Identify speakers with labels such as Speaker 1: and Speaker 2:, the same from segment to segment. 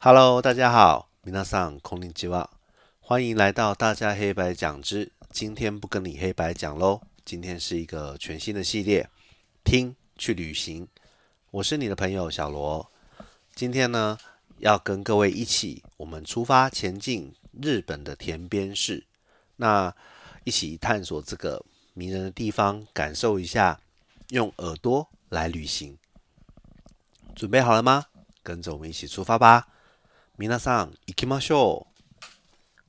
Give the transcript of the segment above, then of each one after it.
Speaker 1: Hello，大家好，皆さんこんにちは，欢迎来到大家黑白讲之。今天不跟你黑白讲喽，今天是一个全新的系列，听去旅行。我是你的朋友小罗，今天呢要跟各位一起，我们出发前进日本的田边市，那一起探索这个迷人的地方，感受一下用耳朵来旅行。准备好了吗？跟着我们一起出发吧！ 皆さん行きましょう。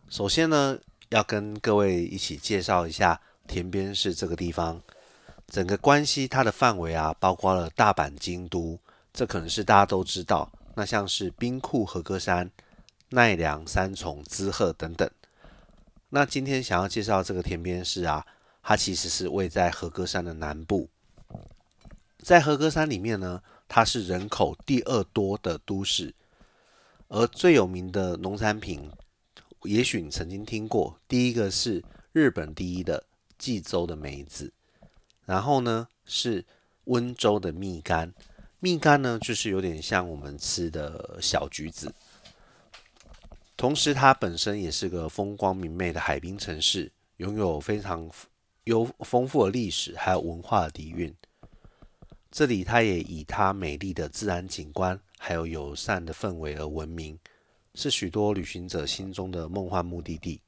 Speaker 1: 首先呢，要跟各位一起介绍一下田边市这个地方。整个关西它的范围啊，包括了大阪、京都，这可能是大家都知道。那像是兵库、和歌山、奈良、三重、滋贺等等。那今天想要介绍这个田边市啊，它其实是位在和歌山的南部。在和歌山里面呢，它是人口第二多的都市， 而最有名的农产品，也许你曾经听过，第一个是日本第一的济州的梅子。然后呢，是温州的蜜柑，蜜柑呢就是有点像我们吃的小橘子。同时，它本身也是个风光明媚的海滨城市，拥有非常有丰富的历史还有文化的底蕴。这里它也以它美丽的自然景观还有友善的氛围而闻名，是许多旅行者心中的梦幻目的地。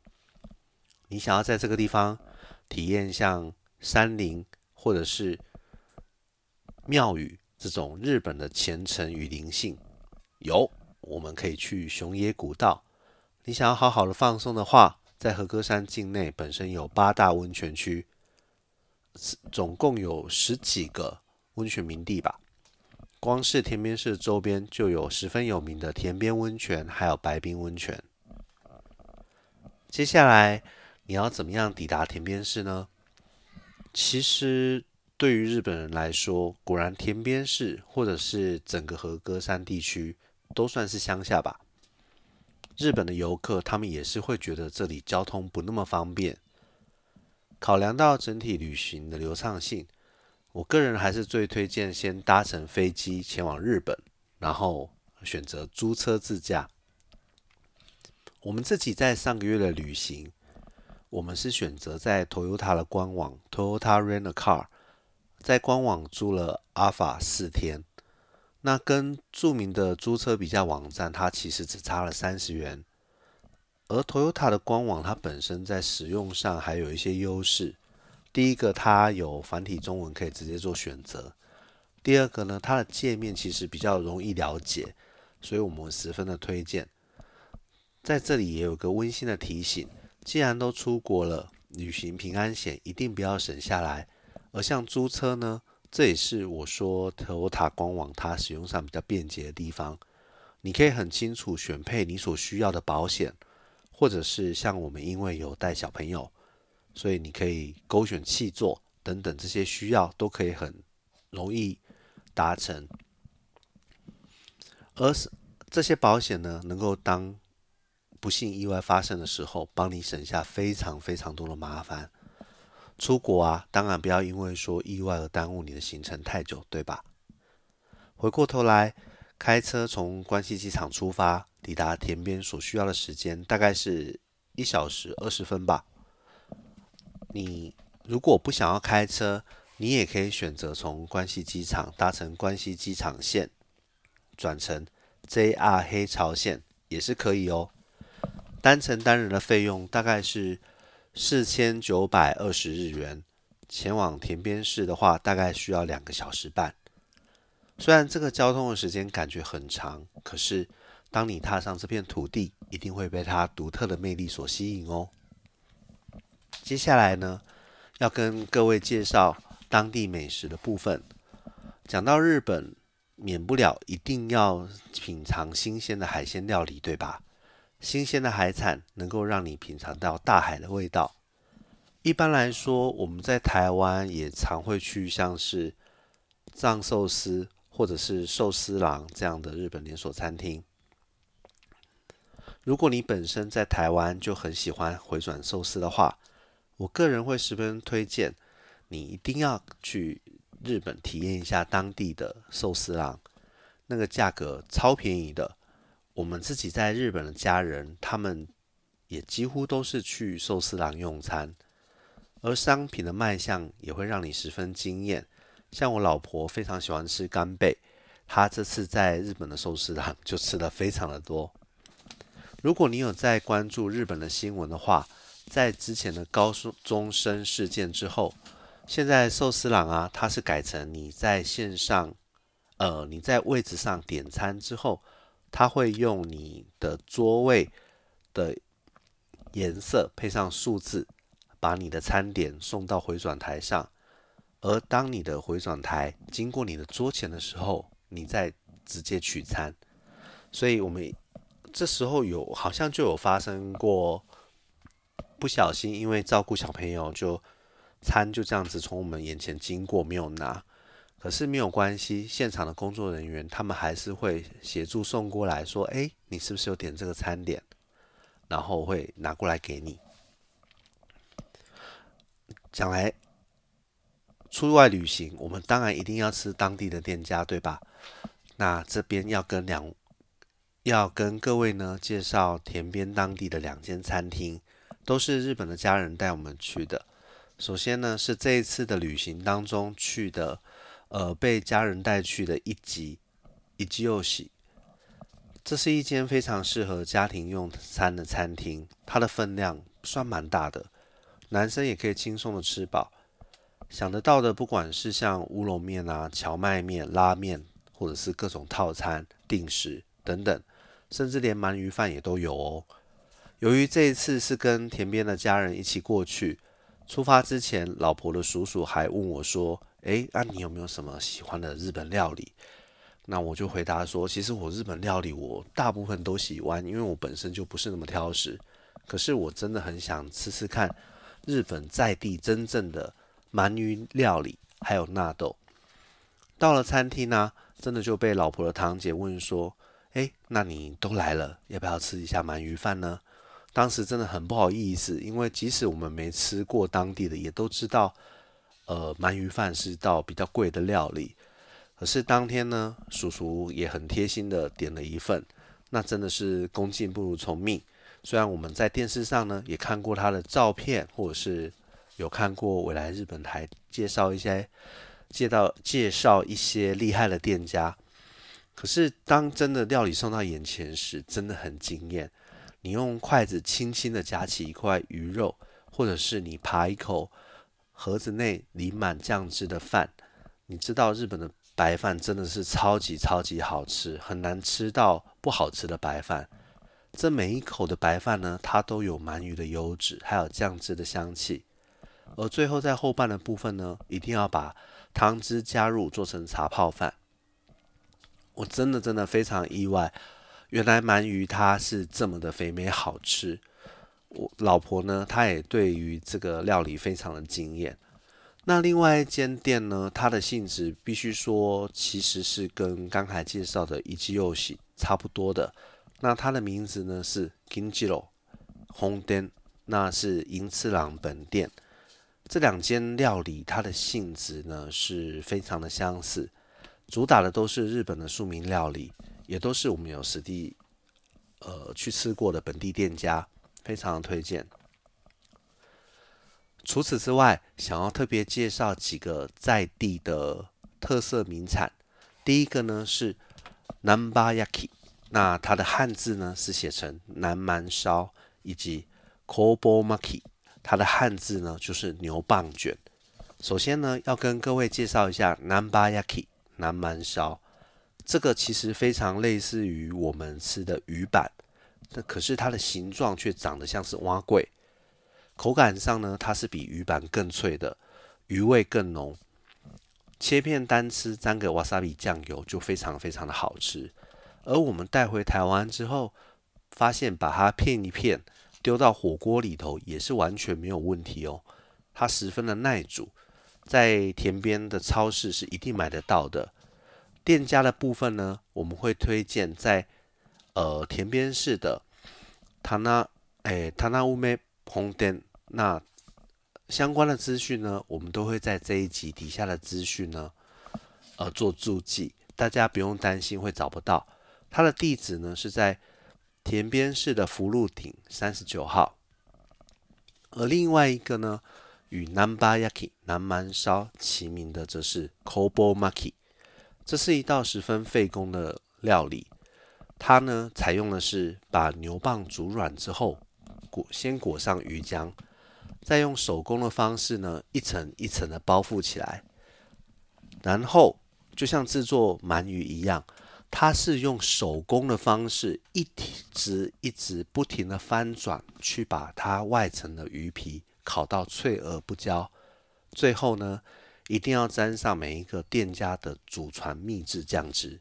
Speaker 1: 你想要在这个地方体验像山林？或者是庙宇这种日本的虔诚与灵性，有我们可以去熊野古道。你想要好好的放松的话，在和歌山境内本身有八大温泉区，总共有十几个温泉名地吧。光是田边市周边就有十分有名的田边温泉，还有白冰温泉。接下来你要怎么样抵达田边市呢？其实，对于日本人来说，果然田边市或者是整个和歌山地区都算是乡下吧。日本的游客他们也是会觉得这里交通不那么方便。考量到整体旅行的流畅性，我个人还是最推荐先搭乘飞机前往日本，然后选择租车自驾。我们自己在上个月的旅行。我们是选择在 Toyota 的官网 Toyota Rent a Car，在官网租了 Alpha 四天。那跟著名的租车比价网站，它其实只差了三十元。而 Toyota 的官网，它本身在使用上还有一些优势。第一个，它有繁体中文可以直接做选择；第二个呢，它的界面其实比较容易了解，所以我们十分的推荐。在这里也有个温馨的提醒。既然都出国了，旅行平安险一定不要省下来。而像租车呢，这也是我说 Toyota 官网它使用上比较便捷的地方。你可以很清楚选配你所需要的保险，或者是像我们因为有带小朋友，所以你可以勾选气座等等这些需要都可以很容易达成。而是这些保险呢，能够当不幸意外发生的时候，帮你省下非常非常多的麻烦。出国啊，当然不要因为说意外而耽误你的行程太久，对吧？回过头来，开车从关西机场出发，抵达田边所需要的时间大概是一小时二十分吧。你如果不想要开车，你也可以选择从关西机场搭乘关西机场线，转乘 JR 黑潮线也是可以哦。单程单人的费用大概是四千九百二十日元，前往田边市的话，大概需要两个小时半。虽然这个交通的时间感觉很长，可是当你踏上这片土地，一定会被它独特的魅力所吸引哦。接下来呢，要跟各位介绍当地美食的部分。讲到日本，免不了一定要品尝新鲜的海鲜料理，对吧？新鲜的海产能够让你品尝到大海的味道。一般来说，我们在台湾也常会去像是藏寿司或者是寿司郎这样的日本连锁餐厅。如果你本身在台湾就很喜欢回转寿司的话，我个人会十分推荐你一定要去日本体验一下当地的寿司郎，那个价格超便宜的。我们自己在日本的家人，他们也几乎都是去寿司郎用餐，而商品的卖相也会让你十分惊艳。像我老婆非常喜欢吃干贝，她这次在日本的寿司郎就吃的非常的多。如果你有在关注日本的新闻的话，在之前的高中生事件之后，现在寿司郎啊，它是改成你在线上，呃，你在位置上点餐之后，它会用你的桌位的颜色配上数字，把你的餐点送到回转台上。而当你的回转台经过你的桌前的时候，你再直接取餐。所以，我们这时候有好像就有发生过。不小心，因为照顾小朋友，就餐就这样子从我们眼前经过，没有拿。可是没有关系，现场的工作人员他们还是会协助送过来，说：“哎，你是不是有点这个餐点？”然后会拿过来给你。将来出外旅行，我们当然一定要吃当地的店家，对吧？那这边要跟两要跟各位呢介绍田边当地的两间餐厅。都是日本的家人带我们去的。首先呢，是这一次的旅行当中去的，呃，被家人带去的一集一集又喜。这是一间非常适合家庭用餐的餐厅，它的分量算蛮大的，男生也可以轻松的吃饱。想得到的，不管是像乌龙面啊、荞麦面、拉面，或者是各种套餐、定时等等，甚至连鳗鱼饭也都有哦。由于这一次是跟田边的家人一起过去，出发之前，老婆的叔叔还问我说：“诶，那你有没有什么喜欢的日本料理？”那我就回答说：“其实我日本料理我大部分都喜欢，因为我本身就不是那么挑食。可是我真的很想吃吃看日本在地真正的鳗鱼料理，还有纳豆。”到了餐厅呢，真的就被老婆的堂姐问说：“诶，那你都来了，要不要吃一下鳗鱼饭呢？”当时真的很不好意思，因为即使我们没吃过当地的，也都知道，呃，鳗鱼饭是道比较贵的料理。可是当天呢，叔叔也很贴心的点了一份，那真的是恭敬不如从命。虽然我们在电视上呢也看过他的照片，或者是有看过未来日本台介绍一些介绍介绍一些厉害的店家，可是当真的料理送到眼前时，真的很惊艳。你用筷子轻轻的夹起一块鱼肉，或者是你扒一口盒子内淋满酱汁的饭，你知道日本的白饭真的是超级超级好吃，很难吃到不好吃的白饭。这每一口的白饭呢，它都有鳗鱼的油脂，还有酱汁的香气。而最后在后半的部分呢，一定要把汤汁加入，做成茶泡饭。我真的真的非常意外。原来鳗鱼它是这么的肥美好吃，我老婆呢，她也对于这个料理非常的惊艳。那另外一间店呢，它的性质必须说其实是跟刚才介绍的一季又喜差不多的。那它的名字呢是 Kinjiro 红店，那是银次郎本店。这两间料理它的性质呢是非常的相似，主打的都是日本的庶民料理。也都是我们有实地呃去吃过的本地店家，非常推荐。除此之外，想要特别介绍几个在地的特色名产。第一个呢是南巴 yaki，那它的汉字呢是写成南蛮烧，以及 kobo maki，它的汉字呢就是牛蒡卷。首先呢要跟各位介绍一下南巴 yaki 南蛮烧。这个其实非常类似于我们吃的鱼板，那可是它的形状却长得像是蛙桂，口感上呢，它是比鱼板更脆的，鱼味更浓，切片单吃沾个瓦萨比酱油就非常非常的好吃。而我们带回台湾之后，发现把它片一片丢到火锅里头也是完全没有问题哦，它十分的耐煮，在田边的超市是一定买得到的。店家的部分呢，我们会推荐在呃田边市的塔纳诶塔纳乌梅红店。那相关的资讯呢，我们都会在这一集底下的资讯呢呃做注记，大家不用担心会找不到。它的地址呢是在田边市的福禄町三十九号。而另外一个呢，与 Namba Yaki 南蛮烧齐名的，则是 Kobo Maki。这是一道十分费工的料理。它呢，采用的是把牛蒡煮软之后，裹先裹上鱼浆，再用手工的方式呢，一层一层的包覆起来，然后就像制作鳗鱼一样，它是用手工的方式，一直一直不停的翻转，去把它外层的鱼皮烤到脆而不焦，最后呢，一定要沾上每一个店家的祖传秘制酱汁。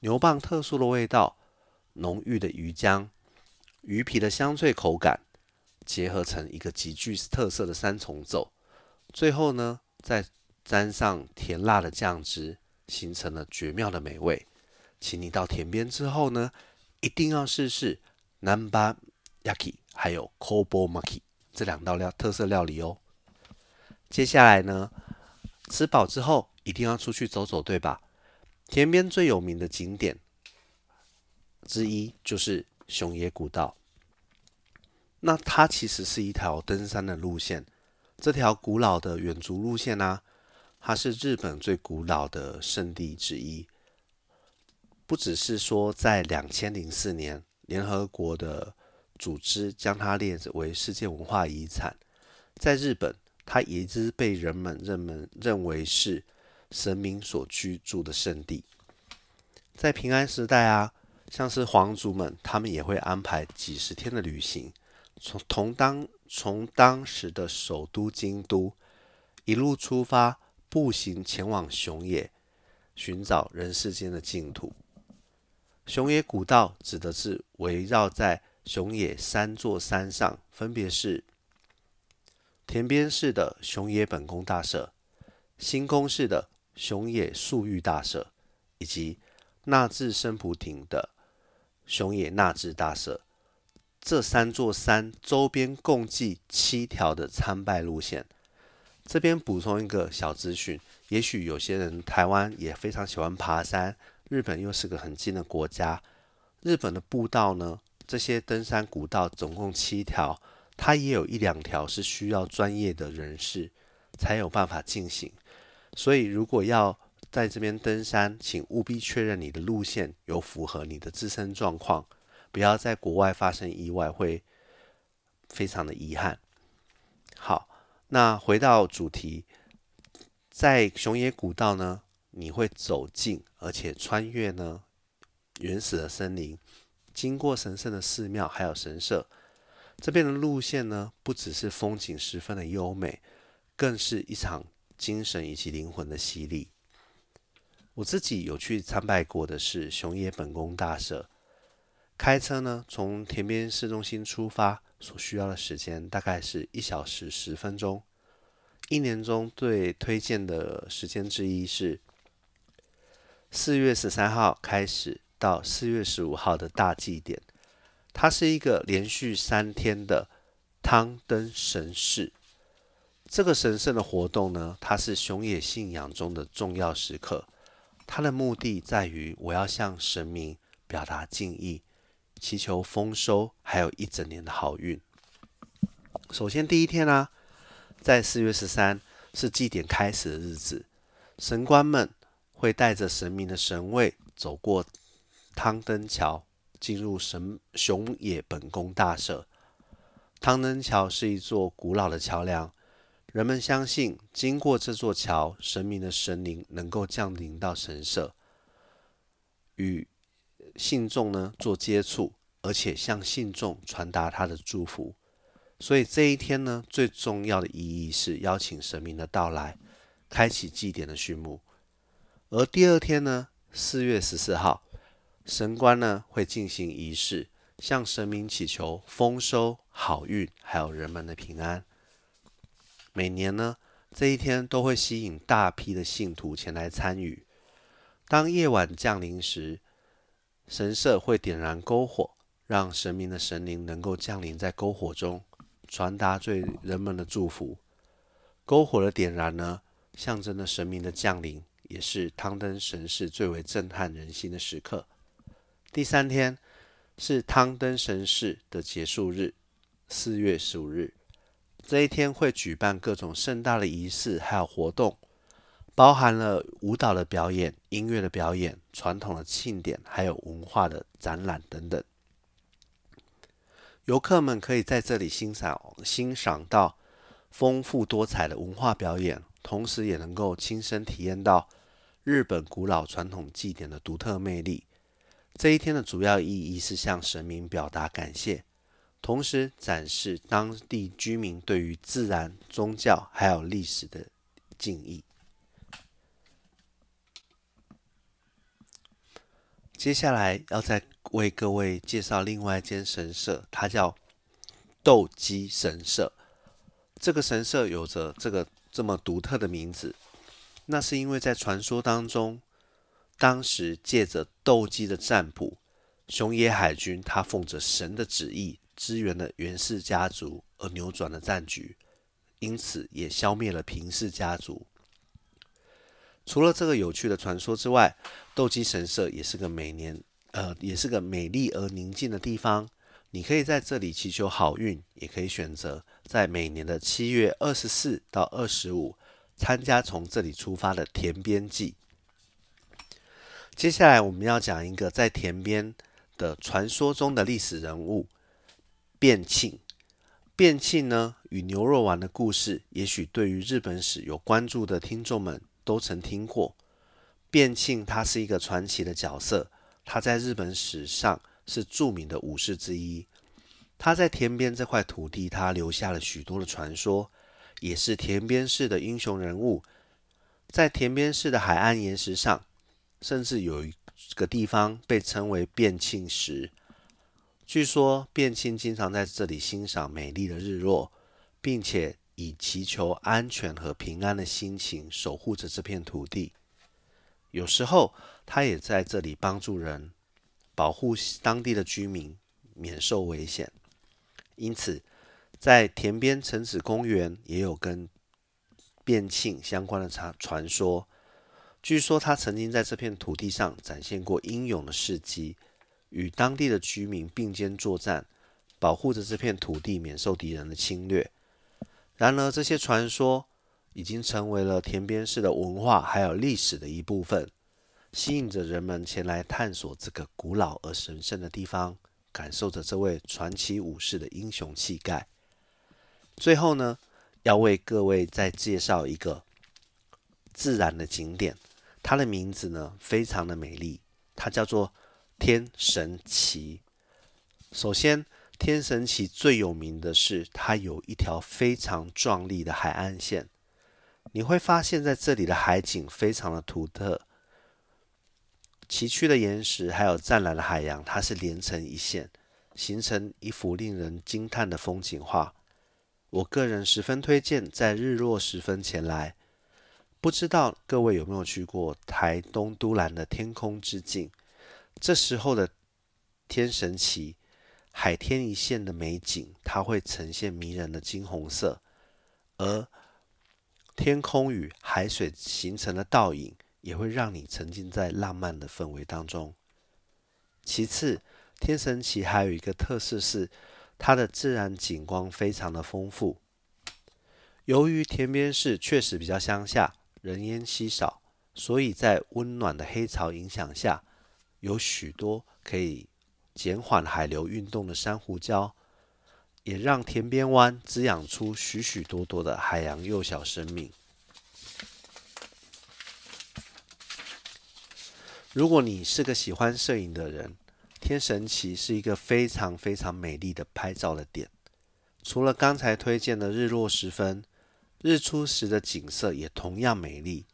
Speaker 1: 牛蒡特殊的味道，浓郁的鱼浆，鱼皮的香脆口感，结合成一个极具特色的三重奏。最后呢，再沾上甜辣的酱汁，形成了绝妙的美味。请你到田边之后呢，一定要试试 Namba Yaki 还有 Kobo Maki 这两道料特色料理哦。接下来呢，吃饱之后一定要出去走走，对吧？田边最有名的景点之一就是熊野古道。那它其实是一条登山的路线。这条古老的远足路线呢，它是日本最古老的圣地之一。不只是说在两千零四年联合国的组织将它列为世界文化遗产，在日本，它一直被人们认们认为是。神明所居住的圣地，在平安时代啊，像是皇族们，他们也会安排几十天的旅行，从同当从当时的首都京都一路出发，步行前往熊野，寻找人世间的净土。熊野古道指的是围绕在熊野三座山上，分别是田边市的熊野本宫大社、新宫市的。熊野素玉大社以及纳智生普町的熊野纳智大社，这三座山周边共计七条的参拜路线。这边补充一个小资讯，也许有些人台湾也非常喜欢爬山，日本又是个很近的国家。日本的步道呢，这些登山古道总共七条，它也有一两条是需要专业的人士才有办法进行。所以，如果要在这边登山，请务必确认你的路线有符合你的自身状况，不要在国外发生意外，会非常的遗憾。好，那回到主题，在熊野古道呢，你会走进而且穿越呢原始的森林，经过神圣的寺庙还有神社。这边的路线呢，不只是风景十分的优美，更是一场。精神以及灵魂的洗礼。我自己有去参拜过的是熊野本宫大社。开车呢，从田边市中心出发，所需要的时间大概是一小时十分钟。一年中最推荐的时间之一是四月十三号开始到四月十五号的大祭典，它是一个连续三天的汤灯神事。这个神圣的活动呢，它是熊野信仰中的重要时刻。它的目的在于，我要向神明表达敬意，祈求丰收，还有一整年的好运。首先，第一天呢，在四月十三是祭典开始的日子，神官们会带着神明的神位走过汤灯桥，进入神熊野本宫大社。汤能桥是一座古老的桥梁。人们相信，经过这座桥，神明的神灵能够降临到神社，与信众呢做接触，而且向信众传达他的祝福。所以这一天呢，最重要的意义是邀请神明的到来，开启祭典的序幕。而第二天呢，四月十四号，神官呢会进行仪式，向神明祈求丰收、好运，还有人们的平安。每年呢，这一天都会吸引大批的信徒前来参与。当夜晚降临时，神社会点燃篝火，让神明的神灵能够降临在篝火中，传达对人们的祝福。篝火的点燃呢，象征着神明的降临，也是汤灯神事最为震撼人心的时刻。第三天是汤灯神事的结束日，四月十五日。这一天会举办各种盛大的仪式，还有活动，包含了舞蹈的表演、音乐的表演、传统的庆典，还有文化的展览等等。游客们可以在这里欣赏欣赏到丰富多彩的文化表演，同时也能够亲身体验到日本古老传统祭典的独特魅力。这一天的主要意义是向神明表达感谢。同时展示当地居民对于自然、宗教还有历史的敬意。接下来要再为各位介绍另外一间神社，它叫斗鸡神社。这个神社有着这个这么独特的名字，那是因为在传说当中，当时借着斗鸡的占卜，熊野海军他奉着神的旨意。支援了源氏家族而扭转了战局，因此也消灭了平氏家族。除了这个有趣的传说之外，斗鸡神社也是个每年呃也是个美丽而宁静的地方。你可以在这里祈求好运，也可以选择在每年的七月二十四到二十五参加从这里出发的田边祭。接下来我们要讲一个在田边的传说中的历史人物。变庆，变庆呢与牛肉丸的故事，也许对于日本史有关注的听众们都曾听过。变庆他是一个传奇的角色，他在日本史上是著名的武士之一。他在田边这块土地，他留下了许多的传说，也是田边市的英雄人物。在田边市的海岸岩石上，甚至有一个地方被称为变庆石。据说变庆经常在这里欣赏美丽的日落，并且以祈求安全和平安的心情守护着这片土地。有时候，他也在这里帮助人，保护当地的居民免受危险。因此，在田边城址公园也有跟变庆相关的传传说。据说他曾经在这片土地上展现过英勇的事迹。与当地的居民并肩作战，保护着这片土地免受敌人的侵略。然而，这些传说已经成为了田边市的文化还有历史的一部分，吸引着人们前来探索这个古老而神圣的地方，感受着这位传奇武士的英雄气概。最后呢，要为各位再介绍一个自然的景点，它的名字呢非常的美丽，它叫做。天神旗，首先，天神旗最有名的是它有一条非常壮丽的海岸线。你会发现在这里的海景非常的独特，崎岖的岩石还有湛蓝的海洋，它是连成一线，形成一幅令人惊叹的风景画。我个人十分推荐在日落时分前来。不知道各位有没有去过台东都兰的天空之境？这时候的天神奇，海天一线的美景，它会呈现迷人的金红色，而天空与海水形成的倒影，也会让你沉浸在浪漫的氛围当中。其次，天神奇还有一个特色是，它的自然景观非常的丰富。由于田边市确实比较乡下，人烟稀少，所以在温暖的黑潮影响下。有许多可以减缓海流运动的珊瑚礁，也让田边湾滋养出许许多多的海洋幼小生命。如果你是个喜欢摄影的人，天神奇是一个非常非常美丽的拍照的点。除了刚才推荐的日落时分，日出时的景色也同样美丽。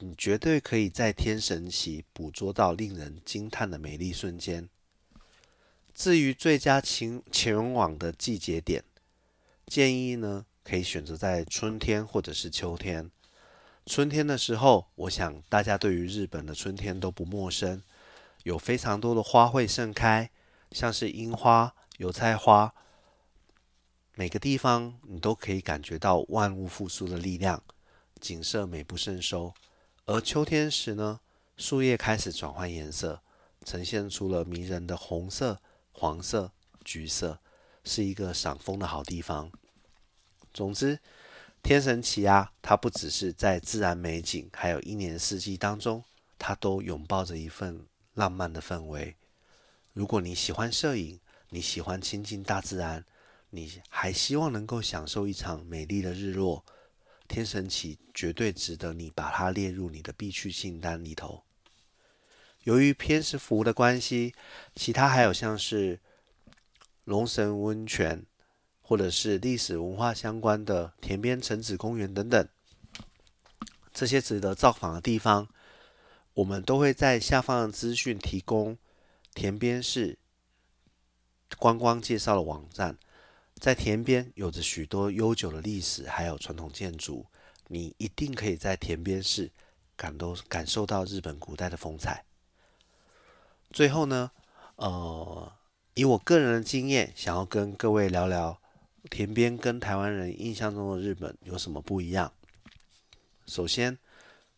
Speaker 1: 你绝对可以在天神旗捕捉到令人惊叹的美丽瞬间。至于最佳前前往的季节点，建议呢可以选择在春天或者是秋天。春天的时候，我想大家对于日本的春天都不陌生，有非常多的花卉盛开，像是樱花、油菜花，每个地方你都可以感觉到万物复苏的力量，景色美不胜收。而秋天时呢，树叶开始转换颜色，呈现出了迷人的红色、黄色、橘色，是一个赏枫的好地方。总之，天神奇啊，它不只是在自然美景，还有一年四季当中，它都拥抱着一份浪漫的氛围。如果你喜欢摄影，你喜欢亲近大自然，你还希望能够享受一场美丽的日落，天神旗绝对值得你把它列入你的必去清单里头。由于偏食服务的关系，其他还有像是龙神温泉，或者是历史文化相关的田边城址公园等等，这些值得造访的地方，我们都会在下方的资讯提供田边市观光介绍的网站。在田边有着许多悠久的历史，还有传统建筑，你一定可以在田边市感都感受到日本古代的风采。最后呢，呃，以我个人的经验，想要跟各位聊聊田边跟台湾人印象中的日本有什么不一样。首先，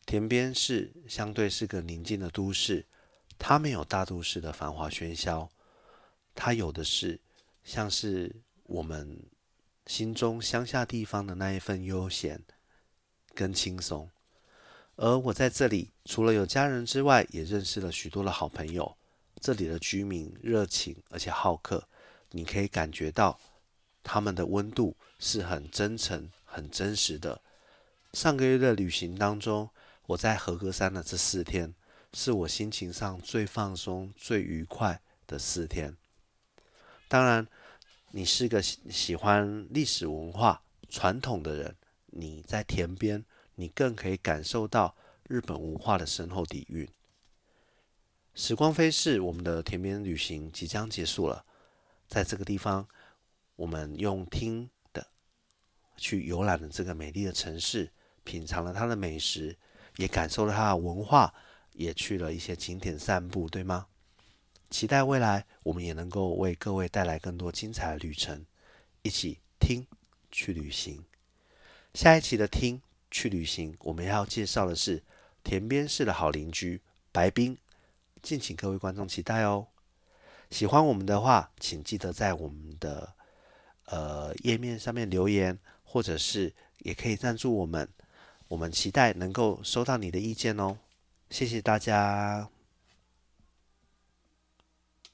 Speaker 1: 田边市相对是个宁静的都市，它没有大都市的繁华喧嚣，它有的是像是我们心中乡下地方的那一份悠闲跟轻松。而我在这里，除了有家人之外，也认识了许多的好朋友。这里的居民热情而且好客，你可以感觉到他们的温度是很真诚、很真实的。上个月的旅行当中，我在和歌山的这四天，是我心情上最放松、最愉快的四天。当然，你是个喜喜欢历史文化传统的人，你在田边，你更可以感受到日本文化的深厚底蕴。时光飞逝，我们的田边旅行即将结束了。在这个地方，我们用听的去游览了这个美丽的城市，品尝了它的美食，也感受了它的文化，也去了一些景点散步，对吗？期待未来我们也能够为各位带来更多精彩的旅程，一起听去旅行。下一期的听去旅行，我们要介绍的是田边市的好邻居白冰。敬请各位观众期待哦！喜欢我们的话，请记得在我们的呃页面上面留言，或者是也可以赞助我们。我们期待能够收到你的意见哦！谢谢大家。